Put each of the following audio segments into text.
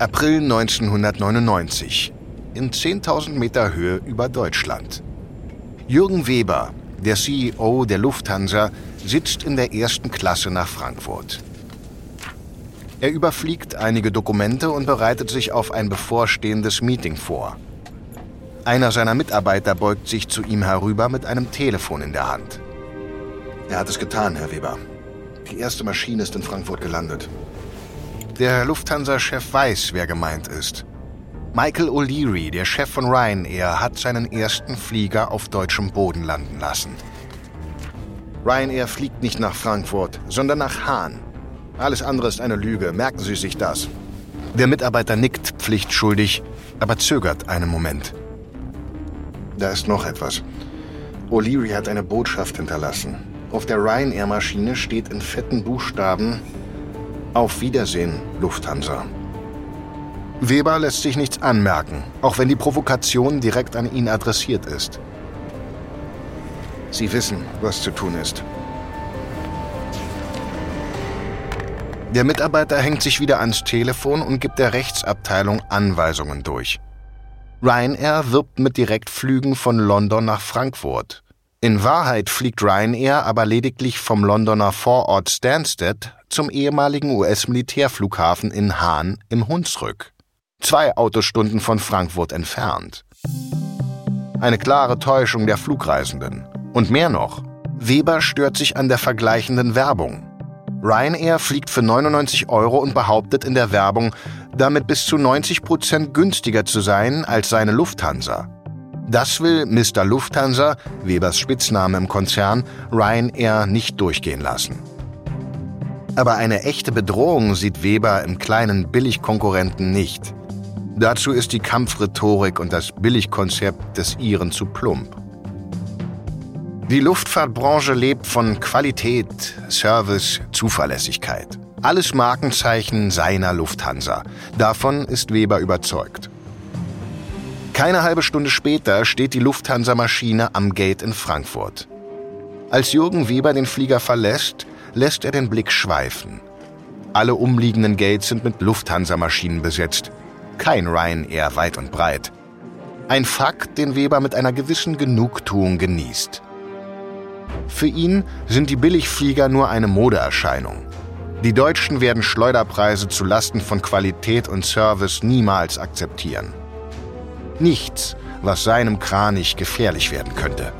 April 1999. In 10.000 Meter Höhe über Deutschland. Jürgen Weber, der CEO der Lufthansa, sitzt in der ersten Klasse nach Frankfurt. Er überfliegt einige Dokumente und bereitet sich auf ein bevorstehendes Meeting vor. Einer seiner Mitarbeiter beugt sich zu ihm herüber mit einem Telefon in der Hand. Er hat es getan, Herr Weber. Die erste Maschine ist in Frankfurt gelandet. Der Lufthansa-Chef weiß, wer gemeint ist. Michael O'Leary, der Chef von Ryanair, hat seinen ersten Flieger auf deutschem Boden landen lassen. Ryanair fliegt nicht nach Frankfurt, sondern nach Hahn. Alles andere ist eine Lüge, merken Sie sich das. Der Mitarbeiter nickt pflichtschuldig, aber zögert einen Moment. Da ist noch etwas. O'Leary hat eine Botschaft hinterlassen. Auf der Ryanair-Maschine steht in fetten Buchstaben Auf Wiedersehen, Lufthansa. Weber lässt sich nichts anmerken, auch wenn die Provokation direkt an ihn adressiert ist. Sie wissen, was zu tun ist. Der Mitarbeiter hängt sich wieder ans Telefon und gibt der Rechtsabteilung Anweisungen durch. Ryanair wirbt mit Direktflügen von London nach Frankfurt. In Wahrheit fliegt Ryanair aber lediglich vom Londoner Vorort Stansted zum ehemaligen US-Militärflughafen in Hahn im Hunsrück zwei Autostunden von Frankfurt entfernt. Eine klare Täuschung der Flugreisenden. Und mehr noch, Weber stört sich an der vergleichenden Werbung. Ryanair fliegt für 99 Euro und behauptet in der Werbung, damit bis zu 90 Prozent günstiger zu sein als seine Lufthansa. Das will Mr. Lufthansa, Webers Spitzname im Konzern, Ryanair nicht durchgehen lassen. Aber eine echte Bedrohung sieht Weber im kleinen Billigkonkurrenten nicht. Dazu ist die Kampfrhetorik und das Billigkonzept des Iren zu plump. Die Luftfahrtbranche lebt von Qualität, Service, Zuverlässigkeit. Alles Markenzeichen seiner Lufthansa. Davon ist Weber überzeugt. Keine halbe Stunde später steht die Lufthansa-Maschine am Gate in Frankfurt. Als Jürgen Weber den Flieger verlässt, lässt er den Blick schweifen. Alle umliegenden Gates sind mit Lufthansa-Maschinen besetzt kein Ryanair weit und breit. Ein Fakt, den Weber mit einer gewissen Genugtuung genießt. Für ihn sind die Billigflieger nur eine Modeerscheinung. Die Deutschen werden Schleuderpreise zu Lasten von Qualität und Service niemals akzeptieren. Nichts, was seinem Kranich gefährlich werden könnte.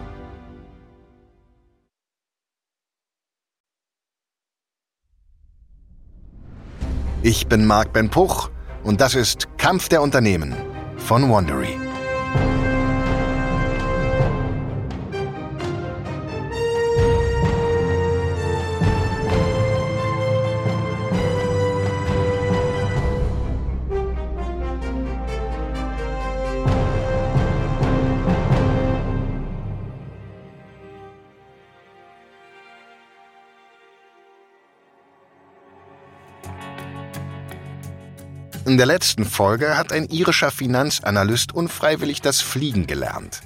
Ich bin Marc Ben Puch und das ist Kampf der Unternehmen von Wandery. In der letzten Folge hat ein irischer Finanzanalyst unfreiwillig das Fliegen gelernt.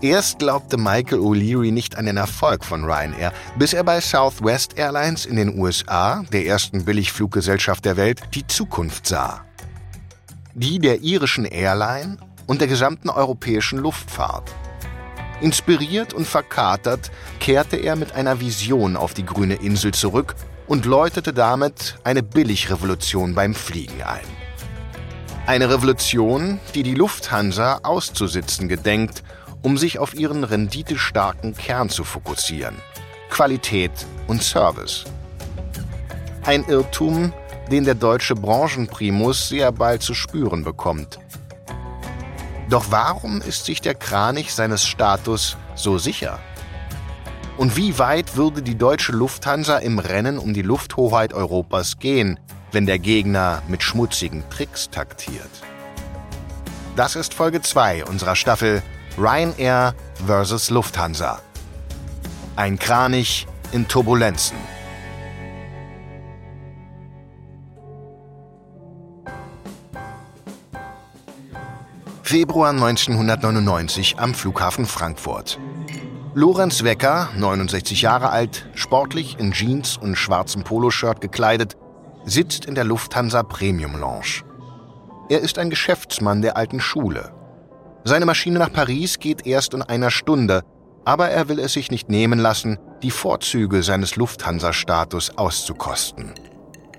Erst glaubte Michael O'Leary nicht an den Erfolg von Ryanair, bis er bei Southwest Airlines in den USA, der ersten Billigfluggesellschaft der Welt, die Zukunft sah. Die der irischen Airline und der gesamten europäischen Luftfahrt. Inspiriert und verkatert kehrte er mit einer Vision auf die grüne Insel zurück und läutete damit eine Billigrevolution beim Fliegen ein. Eine Revolution, die die Lufthansa auszusitzen gedenkt, um sich auf ihren renditestarken Kern zu fokussieren. Qualität und Service. Ein Irrtum, den der deutsche Branchenprimus sehr bald zu spüren bekommt. Doch warum ist sich der Kranich seines Status so sicher? Und wie weit würde die deutsche Lufthansa im Rennen um die Lufthoheit Europas gehen, wenn der Gegner mit schmutzigen Tricks taktiert? Das ist Folge 2 unserer Staffel Ryanair vs. Lufthansa. Ein Kranich in Turbulenzen. Februar 1999 am Flughafen Frankfurt. Lorenz Wecker, 69 Jahre alt, sportlich in Jeans und schwarzem Poloshirt gekleidet, sitzt in der Lufthansa Premium Lounge. Er ist ein Geschäftsmann der alten Schule. Seine Maschine nach Paris geht erst in einer Stunde, aber er will es sich nicht nehmen lassen, die Vorzüge seines Lufthansa-Status auszukosten.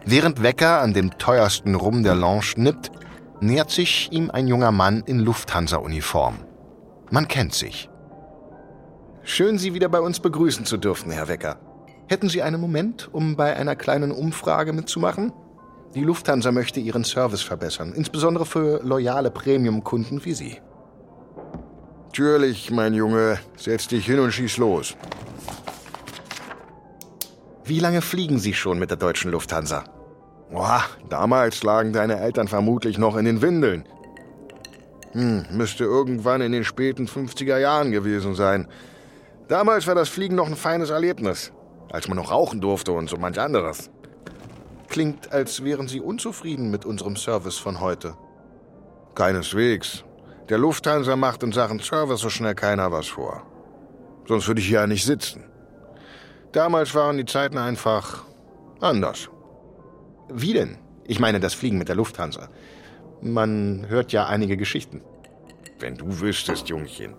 Während Wecker an dem teuersten Rum der Lounge nippt, nähert sich ihm ein junger Mann in Lufthansa-Uniform. Man kennt sich. Schön, Sie wieder bei uns begrüßen zu dürfen, Herr Wecker. Hätten Sie einen Moment, um bei einer kleinen Umfrage mitzumachen? Die Lufthansa möchte ihren Service verbessern, insbesondere für loyale Premium-Kunden wie Sie. Natürlich, mein Junge. Setz dich hin und schieß los. Wie lange fliegen Sie schon mit der deutschen Lufthansa? Boah, damals lagen deine Eltern vermutlich noch in den Windeln. Hm, müsste irgendwann in den späten 50er Jahren gewesen sein. Damals war das Fliegen noch ein feines Erlebnis, als man noch rauchen durfte und so manch anderes. Klingt, als wären Sie unzufrieden mit unserem Service von heute. Keineswegs. Der Lufthansa macht in Sachen Service so schnell keiner was vor. Sonst würde ich hier ja nicht sitzen. Damals waren die Zeiten einfach anders. Wie denn? Ich meine das Fliegen mit der Lufthansa. Man hört ja einige Geschichten. Wenn du wüsstest, Jungchen.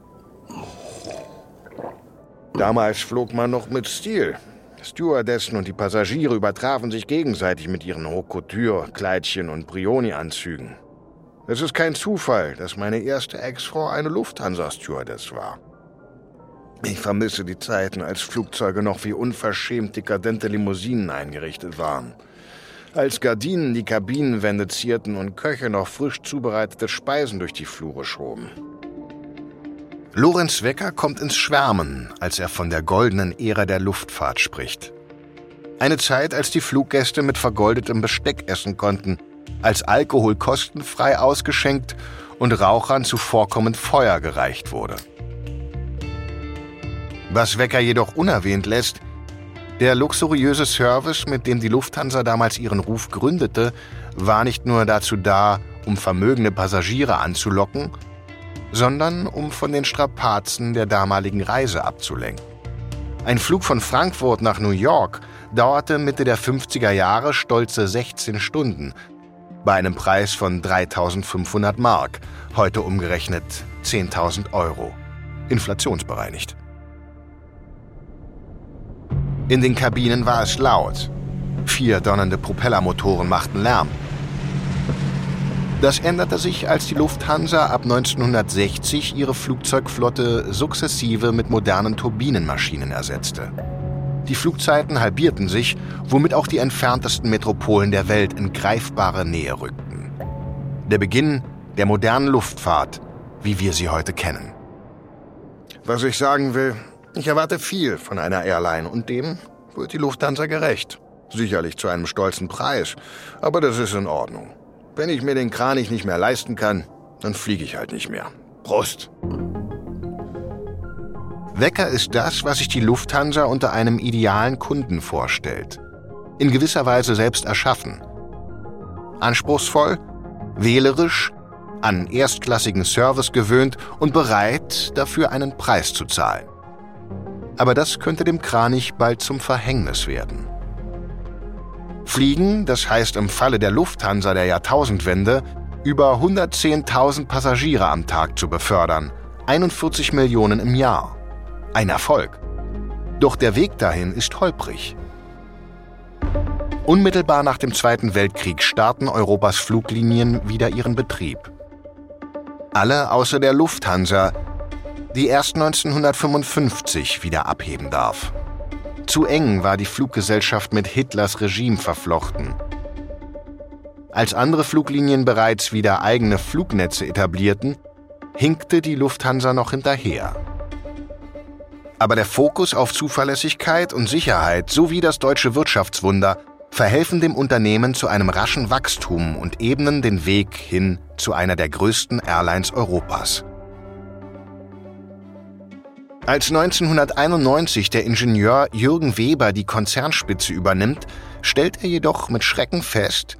Damals flog man noch mit Stil. Stewardessen und die Passagiere übertrafen sich gegenseitig mit ihren Haute Couture, Kleidchen und Brioni-Anzügen. Es ist kein Zufall, dass meine erste Ex-Frau eine Lufthansa-Stewardess war. Ich vermisse die Zeiten, als Flugzeuge noch wie unverschämt dekadente Limousinen eingerichtet waren. Als Gardinen die Kabinenwände zierten und Köche noch frisch zubereitete Speisen durch die Flure schoben. Lorenz Wecker kommt ins Schwärmen, als er von der goldenen Ära der Luftfahrt spricht. Eine Zeit, als die Fluggäste mit vergoldetem Besteck essen konnten, als Alkohol kostenfrei ausgeschenkt und Rauchern zuvorkommend Feuer gereicht wurde. Was Wecker jedoch unerwähnt lässt, der luxuriöse Service, mit dem die Lufthansa damals ihren Ruf gründete, war nicht nur dazu da, um vermögende Passagiere anzulocken, sondern um von den Strapazen der damaligen Reise abzulenken. Ein Flug von Frankfurt nach New York dauerte Mitte der 50er Jahre stolze 16 Stunden, bei einem Preis von 3500 Mark, heute umgerechnet 10.000 Euro, inflationsbereinigt. In den Kabinen war es laut. Vier donnernde Propellermotoren machten Lärm. Das änderte sich, als die Lufthansa ab 1960 ihre Flugzeugflotte sukzessive mit modernen Turbinenmaschinen ersetzte. Die Flugzeiten halbierten sich, womit auch die entferntesten Metropolen der Welt in greifbare Nähe rückten. Der Beginn der modernen Luftfahrt, wie wir sie heute kennen. Was ich sagen will, ich erwarte viel von einer Airline und dem wird die Lufthansa gerecht. Sicherlich zu einem stolzen Preis, aber das ist in Ordnung. Wenn ich mir den Kranich nicht mehr leisten kann, dann fliege ich halt nicht mehr. Prost! Wecker ist das, was sich die Lufthansa unter einem idealen Kunden vorstellt. In gewisser Weise selbst erschaffen. Anspruchsvoll, wählerisch, an erstklassigen Service gewöhnt und bereit, dafür einen Preis zu zahlen. Aber das könnte dem Kranich bald zum Verhängnis werden. Fliegen, das heißt im Falle der Lufthansa der Jahrtausendwende, über 110.000 Passagiere am Tag zu befördern, 41 Millionen im Jahr. Ein Erfolg. Doch der Weg dahin ist holprig. Unmittelbar nach dem Zweiten Weltkrieg starten Europas Fluglinien wieder ihren Betrieb. Alle außer der Lufthansa, die erst 1955 wieder abheben darf. Zu eng war die Fluggesellschaft mit Hitlers Regime verflochten. Als andere Fluglinien bereits wieder eigene Flugnetze etablierten, hinkte die Lufthansa noch hinterher. Aber der Fokus auf Zuverlässigkeit und Sicherheit sowie das deutsche Wirtschaftswunder verhelfen dem Unternehmen zu einem raschen Wachstum und ebnen den Weg hin zu einer der größten Airlines Europas. Als 1991 der Ingenieur Jürgen Weber die Konzernspitze übernimmt, stellt er jedoch mit Schrecken fest,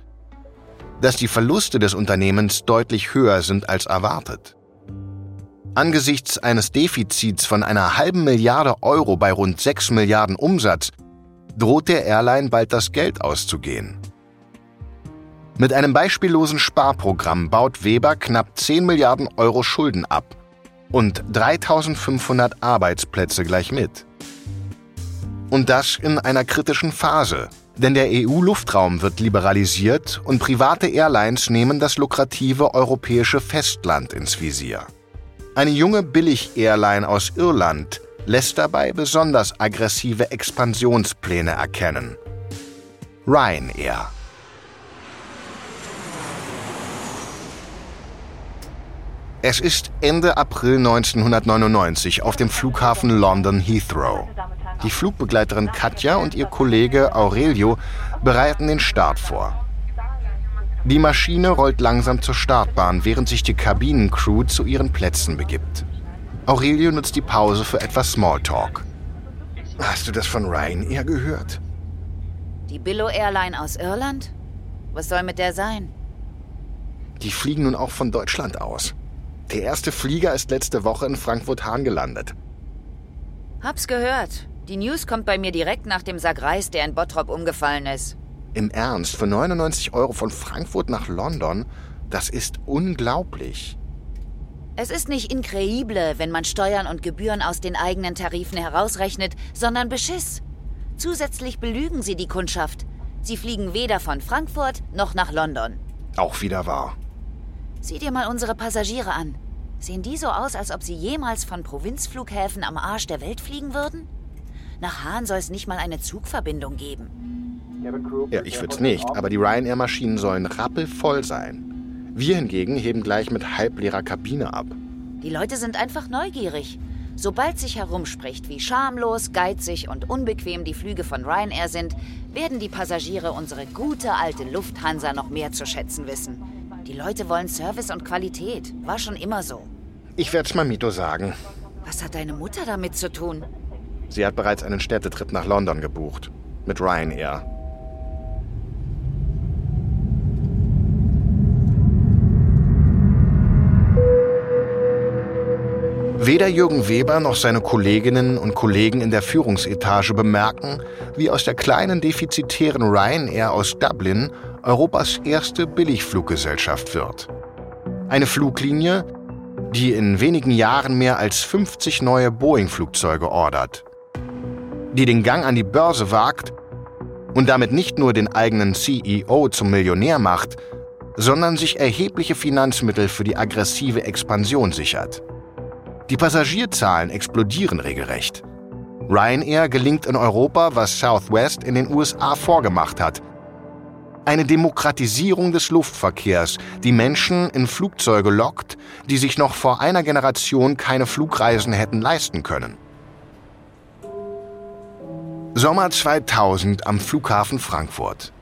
dass die Verluste des Unternehmens deutlich höher sind als erwartet. Angesichts eines Defizits von einer halben Milliarde Euro bei rund 6 Milliarden Umsatz droht der Airline bald das Geld auszugehen. Mit einem beispiellosen Sparprogramm baut Weber knapp 10 Milliarden Euro Schulden ab und 3500 Arbeitsplätze gleich mit. Und das in einer kritischen Phase, denn der EU-Luftraum wird liberalisiert und private Airlines nehmen das lukrative europäische Festland ins Visier. Eine junge Billig-Airline aus Irland lässt dabei besonders aggressive Expansionspläne erkennen. Ryanair. Es ist Ende April 1999 auf dem Flughafen London Heathrow. Die Flugbegleiterin Katja und ihr Kollege Aurelio bereiten den Start vor. Die Maschine rollt langsam zur Startbahn, während sich die Kabinencrew zu ihren Plätzen begibt. Aurelio nutzt die Pause für etwas Smalltalk. Hast du das von Ryanair gehört? Die Billo Airline aus Irland? Was soll mit der sein? Die fliegen nun auch von Deutschland aus. Der erste Flieger ist letzte Woche in Frankfurt-Hahn gelandet. Hab's gehört. Die News kommt bei mir direkt nach dem Sack Reis, der in Bottrop umgefallen ist. Im Ernst, für 99 Euro von Frankfurt nach London? Das ist unglaublich. Es ist nicht increible, wenn man Steuern und Gebühren aus den eigenen Tarifen herausrechnet, sondern Beschiss. Zusätzlich belügen sie die Kundschaft. Sie fliegen weder von Frankfurt noch nach London. Auch wieder wahr. Sieh dir mal unsere Passagiere an. Sehen die so aus, als ob sie jemals von Provinzflughäfen am Arsch der Welt fliegen würden? Nach Hahn soll es nicht mal eine Zugverbindung geben. Ja, ich würde es nicht, aber die Ryanair-Maschinen sollen rappelvoll sein. Wir hingegen heben gleich mit halbleerer Kabine ab. Die Leute sind einfach neugierig. Sobald sich herumspricht, wie schamlos, geizig und unbequem die Flüge von Ryanair sind, werden die Passagiere unsere gute alte Lufthansa noch mehr zu schätzen wissen. Die Leute wollen Service und Qualität. War schon immer so. Ich werde es Mamito sagen. Was hat deine Mutter damit zu tun? Sie hat bereits einen Städtetrip nach London gebucht. Mit Ryanair. Weder Jürgen Weber noch seine Kolleginnen und Kollegen in der Führungsetage bemerken, wie aus der kleinen defizitären Ryanair aus Dublin Europas erste Billigfluggesellschaft wird. Eine Fluglinie, die in wenigen Jahren mehr als 50 neue Boeing-Flugzeuge ordert, die den Gang an die Börse wagt und damit nicht nur den eigenen CEO zum Millionär macht, sondern sich erhebliche Finanzmittel für die aggressive Expansion sichert. Die Passagierzahlen explodieren regelrecht. Ryanair gelingt in Europa, was Southwest in den USA vorgemacht hat. Eine Demokratisierung des Luftverkehrs, die Menschen in Flugzeuge lockt, die sich noch vor einer Generation keine Flugreisen hätten leisten können. Sommer 2000 am Flughafen Frankfurt.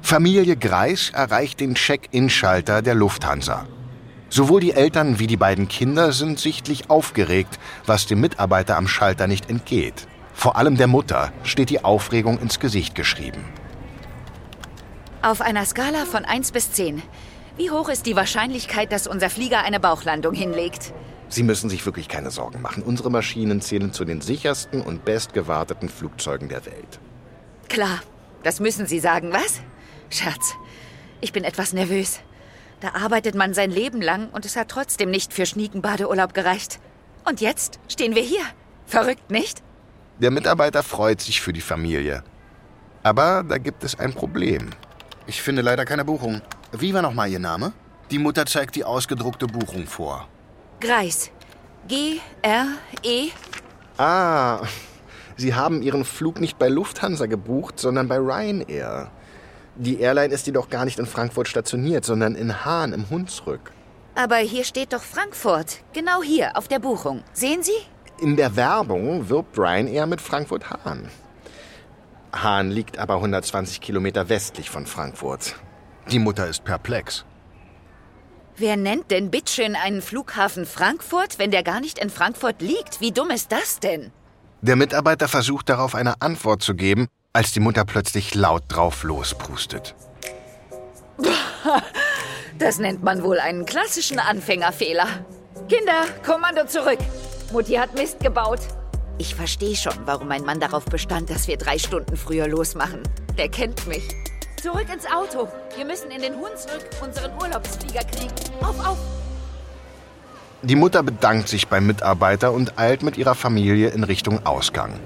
Familie Greis erreicht den Check-in-Schalter der Lufthansa. Sowohl die Eltern wie die beiden Kinder sind sichtlich aufgeregt, was dem Mitarbeiter am Schalter nicht entgeht. Vor allem der Mutter steht die Aufregung ins Gesicht geschrieben. Auf einer Skala von 1 bis 10. Wie hoch ist die Wahrscheinlichkeit, dass unser Flieger eine Bauchlandung hinlegt? Sie müssen sich wirklich keine Sorgen machen. Unsere Maschinen zählen zu den sichersten und bestgewarteten Flugzeugen der Welt. Klar, das müssen Sie sagen, was? Scherz. Ich bin etwas nervös. Da arbeitet man sein Leben lang und es hat trotzdem nicht für Schniekenbadeurlaub gereicht. Und jetzt stehen wir hier. Verrückt, nicht? Der Mitarbeiter freut sich für die Familie. Aber da gibt es ein Problem. Ich finde leider keine Buchung. Wie war nochmal Ihr Name? Die Mutter zeigt die ausgedruckte Buchung vor. Greis. G-R-E. Ah, Sie haben Ihren Flug nicht bei Lufthansa gebucht, sondern bei Ryanair. Die Airline ist jedoch gar nicht in Frankfurt stationiert, sondern in Hahn im Hunsrück. Aber hier steht doch Frankfurt. Genau hier, auf der Buchung. Sehen Sie? In der Werbung wirbt Ryanair mit Frankfurt-Hahn. Hahn liegt aber 120 Kilometer westlich von Frankfurt. Die Mutter ist perplex. Wer nennt denn bitteschön einen Flughafen Frankfurt, wenn der gar nicht in Frankfurt liegt? Wie dumm ist das denn? Der Mitarbeiter versucht darauf eine Antwort zu geben, als die Mutter plötzlich laut drauf lospustet. Das nennt man wohl einen klassischen Anfängerfehler. Kinder, Kommando zurück. Mutti hat Mist gebaut. Ich verstehe schon, warum mein Mann darauf bestand, dass wir drei Stunden früher losmachen. Der kennt mich. Zurück ins Auto. Wir müssen in den Hunsrück unseren Urlaubsflieger kriegen. Auf, auf! Die Mutter bedankt sich beim Mitarbeiter und eilt mit ihrer Familie in Richtung Ausgang.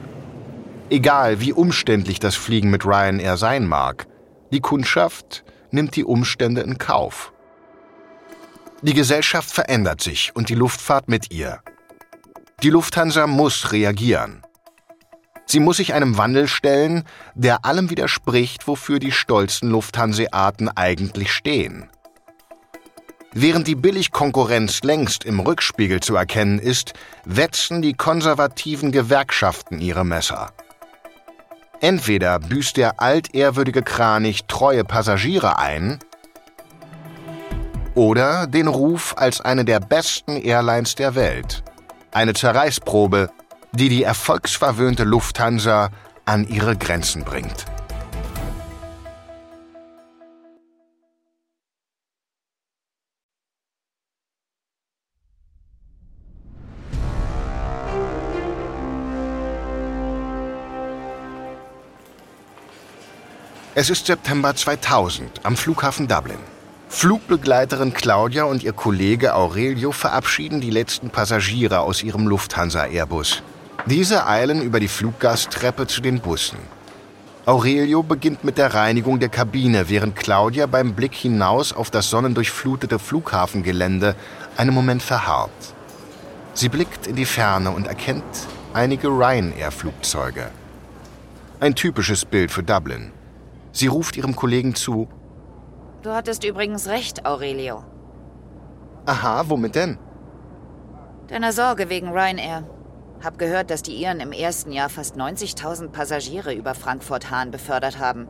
Egal, wie umständlich das Fliegen mit Ryanair sein mag, die Kundschaft nimmt die Umstände in Kauf. Die Gesellschaft verändert sich und die Luftfahrt mit ihr. Die Lufthansa muss reagieren. Sie muss sich einem Wandel stellen, der allem widerspricht, wofür die stolzen Lufthanseaten eigentlich stehen. Während die Billigkonkurrenz längst im Rückspiegel zu erkennen ist, wetzen die konservativen Gewerkschaften ihre Messer. Entweder büßt der altehrwürdige Kranich treue Passagiere ein, oder den Ruf als eine der besten Airlines der Welt. Eine Zerreißprobe, die die erfolgsverwöhnte Lufthansa an ihre Grenzen bringt. Es ist September 2000 am Flughafen Dublin. Flugbegleiterin Claudia und ihr Kollege Aurelio verabschieden die letzten Passagiere aus ihrem Lufthansa-Airbus. Diese eilen über die Fluggasttreppe zu den Bussen. Aurelio beginnt mit der Reinigung der Kabine, während Claudia beim Blick hinaus auf das sonnendurchflutete Flughafengelände einen Moment verharrt. Sie blickt in die Ferne und erkennt einige Ryanair-Flugzeuge. Ein typisches Bild für Dublin. Sie ruft ihrem Kollegen zu. Du hattest übrigens recht, Aurelio. Aha, womit denn? Deiner Sorge wegen Ryanair. Hab gehört, dass die Iren im ersten Jahr fast 90.000 Passagiere über Frankfurt-Hahn befördert haben.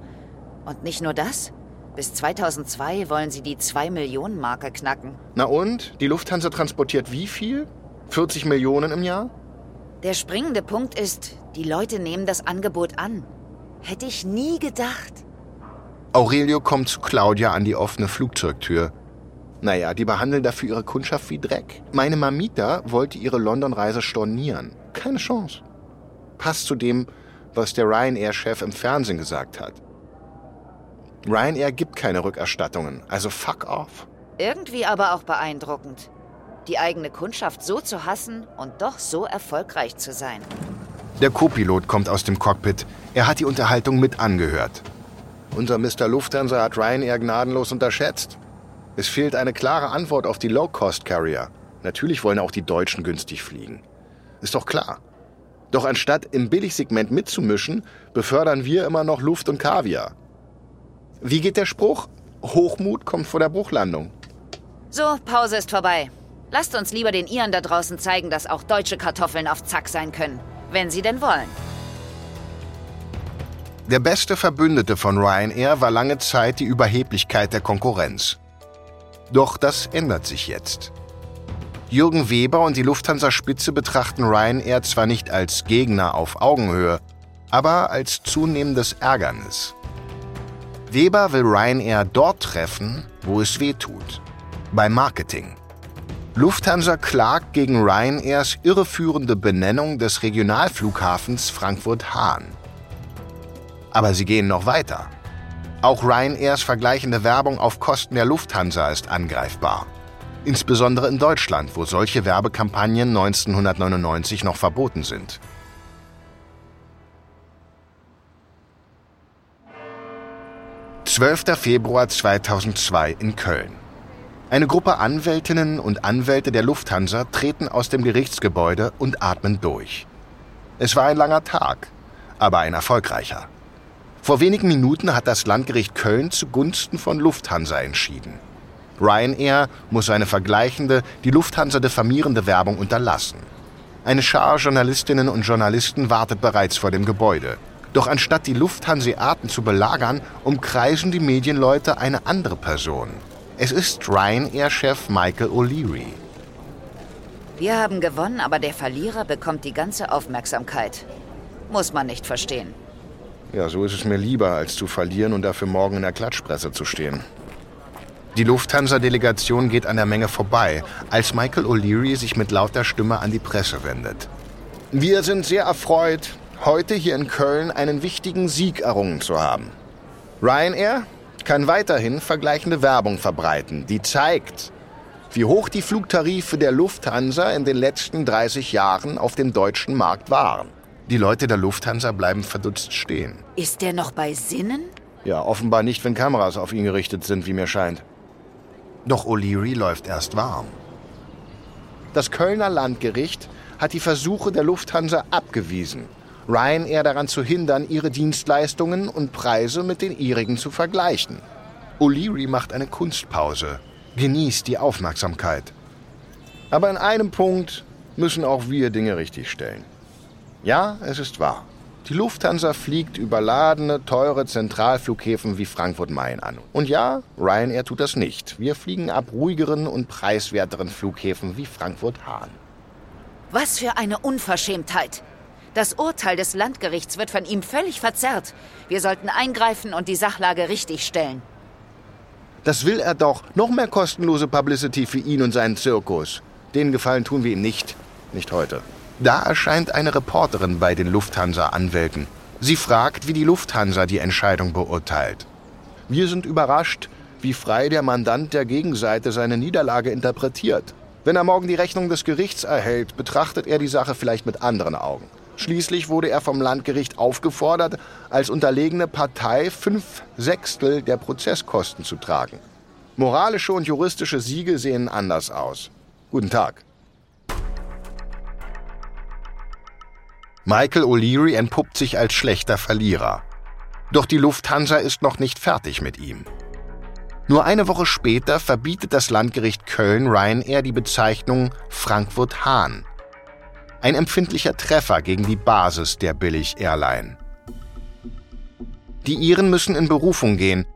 Und nicht nur das. Bis 2002 wollen sie die 2-Millionen-Marke knacken. Na und? Die Lufthansa transportiert wie viel? 40 Millionen im Jahr? Der springende Punkt ist, die Leute nehmen das Angebot an. Hätte ich nie gedacht. Aurelio kommt zu Claudia an die offene Flugzeugtür. Naja, die behandeln dafür ihre Kundschaft wie Dreck. Meine Mamita wollte ihre London-Reise stornieren. Keine Chance. Passt zu dem, was der Ryanair-Chef im Fernsehen gesagt hat. Ryanair gibt keine Rückerstattungen, also fuck off. Irgendwie aber auch beeindruckend. Die eigene Kundschaft so zu hassen und doch so erfolgreich zu sein. Der Co-Pilot kommt aus dem Cockpit. Er hat die Unterhaltung mit angehört. Unser Mr. Lufthansa hat Ryanair gnadenlos unterschätzt. Es fehlt eine klare Antwort auf die Low-Cost-Carrier. Natürlich wollen auch die Deutschen günstig fliegen. Ist doch klar. Doch anstatt im Billigsegment mitzumischen, befördern wir immer noch Luft und Kaviar. Wie geht der Spruch? Hochmut kommt vor der Bruchlandung. So, Pause ist vorbei. Lasst uns lieber den Iren da draußen zeigen, dass auch deutsche Kartoffeln auf Zack sein können. Wenn sie denn wollen. Der beste Verbündete von Ryanair war lange Zeit die Überheblichkeit der Konkurrenz. Doch das ändert sich jetzt. Jürgen Weber und die Lufthansa-Spitze betrachten Ryanair zwar nicht als Gegner auf Augenhöhe, aber als zunehmendes Ärgernis. Weber will Ryanair dort treffen, wo es weh tut. Beim Marketing. Lufthansa klagt gegen Ryanairs irreführende Benennung des Regionalflughafens Frankfurt-Hahn. Aber sie gehen noch weiter. Auch Ryanairs vergleichende Werbung auf Kosten der Lufthansa ist angreifbar. Insbesondere in Deutschland, wo solche Werbekampagnen 1999 noch verboten sind. »12. Februar 2002 in Köln. Eine Gruppe Anwältinnen und Anwälte der Lufthansa treten aus dem Gerichtsgebäude und atmen durch. Es war ein langer Tag, aber ein erfolgreicher. Vor wenigen Minuten hat das Landgericht Köln zugunsten von Lufthansa entschieden. Ryanair muss seine vergleichende, die Lufthansa diffamierende Werbung unterlassen. Eine Schar Journalistinnen und Journalisten wartet bereits vor dem Gebäude. Doch anstatt die Lufthanseaten zu belagern, umkreisen die Medienleute eine andere Person. Es ist Ryanair-Chef Michael O'Leary. Wir haben gewonnen, aber der Verlierer bekommt die ganze Aufmerksamkeit. Muss man nicht verstehen. Ja, so ist es mir lieber, als zu verlieren und dafür morgen in der Klatschpresse zu stehen. Die Lufthansa-Delegation geht an der Menge vorbei, als Michael O'Leary sich mit lauter Stimme an die Presse wendet. Wir sind sehr erfreut, heute hier in Köln einen wichtigen Sieg errungen zu haben. Ryanair, kann weiterhin vergleichende Werbung verbreiten, die zeigt, wie hoch die Flugtarife der Lufthansa in den letzten 30 Jahren auf dem deutschen Markt waren. Die Leute der Lufthansa bleiben verdutzt stehen. Ist der noch bei Sinnen? Ja, offenbar nicht, wenn Kameras auf ihn gerichtet sind, wie mir scheint. Doch O'Leary läuft erst warm. Das Kölner Landgericht hat die Versuche der Lufthansa abgewiesen, Ryanair daran zu hindern, ihre Dienstleistungen und Preise mit den ihrigen zu vergleichen. O'Leary macht eine Kunstpause, genießt die Aufmerksamkeit. Aber in einem Punkt müssen auch wir Dinge richtigstellen. Ja, es ist wahr. Die Lufthansa fliegt überladene, teure Zentralflughäfen wie Frankfurt-Main an. Und ja, Ryanair tut das nicht. Wir fliegen ab ruhigeren und preiswerteren Flughäfen wie Frankfurt-Hahn. Was für eine Unverschämtheit! Das Urteil des Landgerichts wird von ihm völlig verzerrt. Wir sollten eingreifen und die Sachlage richtigstellen. Das will er doch. Noch mehr kostenlose Publicity für ihn und seinen Zirkus. Den Gefallen tun wir ihm nicht. Nicht heute. Da erscheint eine Reporterin bei den Lufthansa-Anwälten. Sie fragt, wie die Lufthansa die Entscheidung beurteilt. Wir sind überrascht, wie frei der Mandant der Gegenseite seine Niederlage interpretiert. Wenn er morgen die Rechnung des Gerichts erhält, betrachtet er die Sache vielleicht mit anderen Augen. Schließlich wurde er vom Landgericht aufgefordert, als unterlegene Partei fünf Sechstel der Prozesskosten zu tragen. Moralische und juristische Siege sehen anders aus. Guten Tag. Michael O'Leary entpuppt sich als schlechter Verlierer. Doch die Lufthansa ist noch nicht fertig mit ihm. Nur eine Woche später verbietet das Landgericht Köln Ryanair die Bezeichnung Frankfurt-Hahn ein empfindlicher Treffer gegen die Basis der Billig-Airline. Die Iren müssen in Berufung gehen,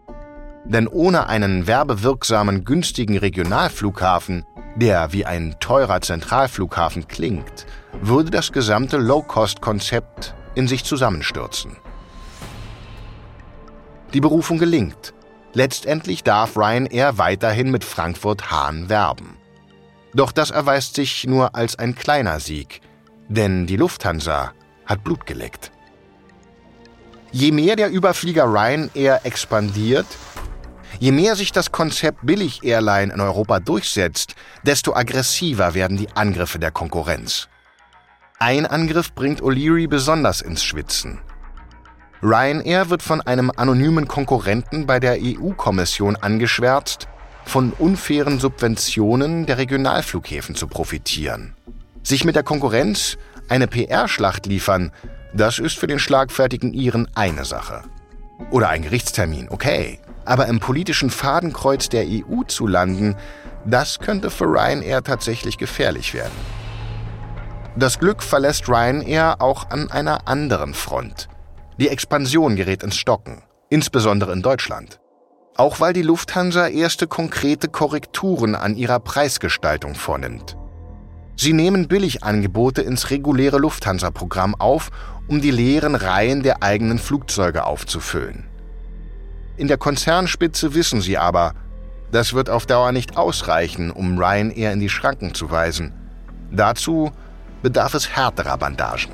denn ohne einen werbewirksamen, günstigen Regionalflughafen, der wie ein teurer Zentralflughafen klingt, würde das gesamte Low-Cost-Konzept in sich zusammenstürzen. Die Berufung gelingt. Letztendlich darf Ryanair weiterhin mit Frankfurt-Hahn werben. Doch das erweist sich nur als ein kleiner Sieg, denn die Lufthansa hat Blut geleckt. Je mehr der Überflieger Ryanair expandiert, je mehr sich das Konzept Billig-Airline in Europa durchsetzt, desto aggressiver werden die Angriffe der Konkurrenz. Ein Angriff bringt O'Leary besonders ins Schwitzen. Ryanair wird von einem anonymen Konkurrenten bei der EU-Kommission angeschwärzt, von unfairen Subventionen der Regionalflughäfen zu profitieren. Sich mit der Konkurrenz eine PR-Schlacht liefern, das ist für den schlagfertigen Iren eine Sache. Oder ein Gerichtstermin, okay. Aber im politischen Fadenkreuz der EU zu landen, das könnte für Ryanair tatsächlich gefährlich werden. Das Glück verlässt Ryanair auch an einer anderen Front. Die Expansion gerät ins Stocken, insbesondere in Deutschland. Auch weil die Lufthansa erste konkrete Korrekturen an ihrer Preisgestaltung vornimmt. Sie nehmen Billigangebote ins reguläre Lufthansa-Programm auf, um die leeren Reihen der eigenen Flugzeuge aufzufüllen. In der Konzernspitze wissen sie aber, das wird auf Dauer nicht ausreichen, um Ryanair in die Schranken zu weisen. Dazu bedarf es härterer Bandagen.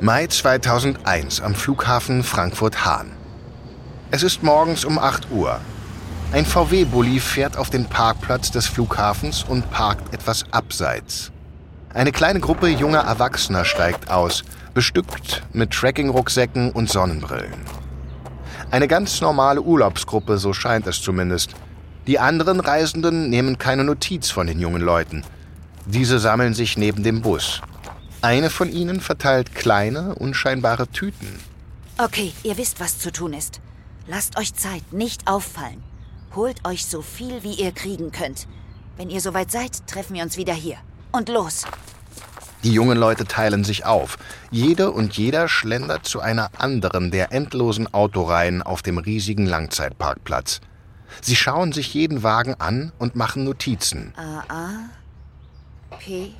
Mai 2001 am Flughafen Frankfurt-Hahn. Es ist morgens um 8 Uhr. Ein VW-Bully fährt auf den Parkplatz des Flughafens und parkt etwas abseits. Eine kleine Gruppe junger Erwachsener steigt aus, bestückt mit Trekkingrucksäcken und Sonnenbrillen. Eine ganz normale Urlaubsgruppe, so scheint es zumindest. Die anderen Reisenden nehmen keine Notiz von den jungen Leuten. Diese sammeln sich neben dem Bus. Eine von ihnen verteilt kleine, unscheinbare Tüten. Okay, ihr wisst, was zu tun ist. Lasst euch Zeit, nicht auffallen. Holt euch so viel, wie ihr kriegen könnt. Wenn ihr soweit seid, treffen wir uns wieder hier. Und los! Die jungen Leute teilen sich auf. Jede und jeder schlendert zu einer anderen der endlosen Autoreihen auf dem riesigen Langzeitparkplatz. Sie schauen sich jeden Wagen an und machen Notizen. A A P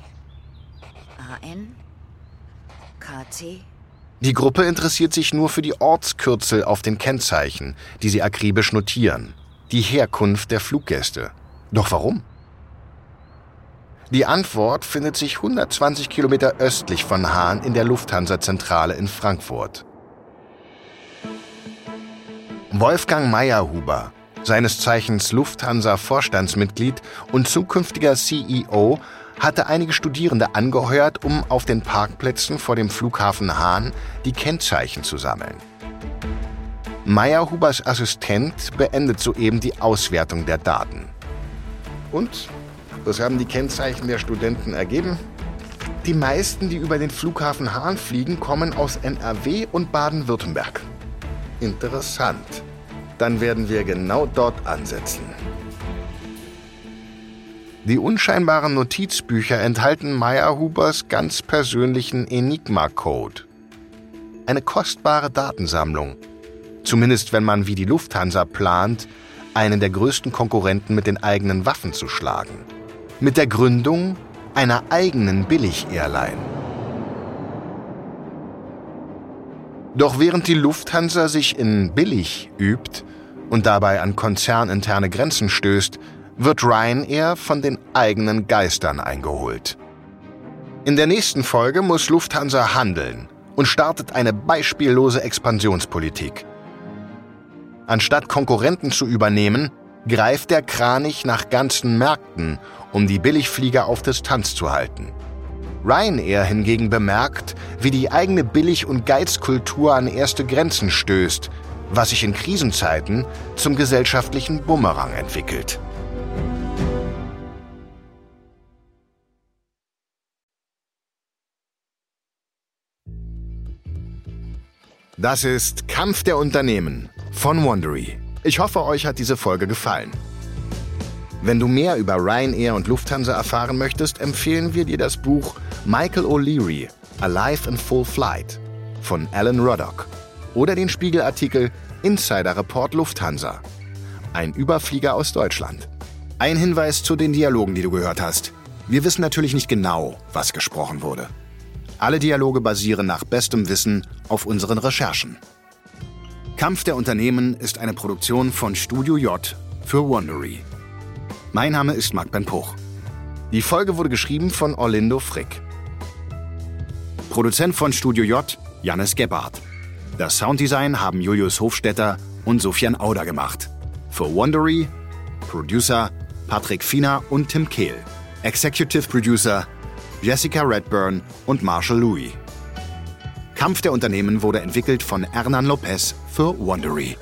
A N K T Die Gruppe interessiert sich nur für die Ortskürzel auf den Kennzeichen, die sie akribisch notieren die Herkunft der Fluggäste. Doch warum? Die Antwort findet sich 120 Kilometer östlich von Hahn in der Lufthansa-Zentrale in Frankfurt. Wolfgang Meyerhuber, seines Zeichens Lufthansa-Vorstandsmitglied und zukünftiger CEO, hatte einige Studierende angeheuert, um auf den Parkplätzen vor dem Flughafen Hahn die Kennzeichen zu sammeln. Meyerhubers Assistent beendet soeben die Auswertung der Daten. Und? Was haben die Kennzeichen der Studenten ergeben? Die meisten, die über den Flughafen Hahn fliegen, kommen aus NRW und Baden-Württemberg. Interessant. Dann werden wir genau dort ansetzen. Die unscheinbaren Notizbücher enthalten Meyerhubers ganz persönlichen Enigma-Code. Eine kostbare Datensammlung. Zumindest wenn man wie die Lufthansa plant, einen der größten Konkurrenten mit den eigenen Waffen zu schlagen. Mit der Gründung einer eigenen Billig-Airline. Doch während die Lufthansa sich in billig übt und dabei an konzerninterne Grenzen stößt, wird Ryanair von den eigenen Geistern eingeholt. In der nächsten Folge muss Lufthansa handeln und startet eine beispiellose Expansionspolitik. Anstatt Konkurrenten zu übernehmen, greift der Kranich nach ganzen Märkten, um die Billigflieger auf Distanz zu halten. Ryanair hingegen bemerkt, wie die eigene Billig- und Geizkultur an erste Grenzen stößt, was sich in Krisenzeiten zum gesellschaftlichen Bumerang entwickelt. Das ist Kampf der Unternehmen von Wondery. Ich hoffe, euch hat diese Folge gefallen. Wenn du mehr über Ryanair und Lufthansa erfahren möchtest, empfehlen wir dir das Buch Michael O'Leary, Alive in Full Flight von Alan Ruddock oder den Spiegelartikel Insider Report Lufthansa, ein Überflieger aus Deutschland. Ein Hinweis zu den Dialogen, die du gehört hast. Wir wissen natürlich nicht genau, was gesprochen wurde. Alle Dialoge basieren nach bestem Wissen auf unseren Recherchen. Kampf der Unternehmen ist eine Produktion von Studio J für Wondery. Mein Name ist Marc Ben Puch. Die Folge wurde geschrieben von Orlindo Frick. Produzent von Studio J, Jannis Gebhardt. Das Sounddesign haben Julius Hofstetter und Sofian Auder gemacht. Für Wondery, Producer Patrick Fiener und Tim Kehl. Executive Producer Jessica Redburn und Marshall Louis. Kampf der Unternehmen wurde entwickelt von Hernan Lopez für Wondery.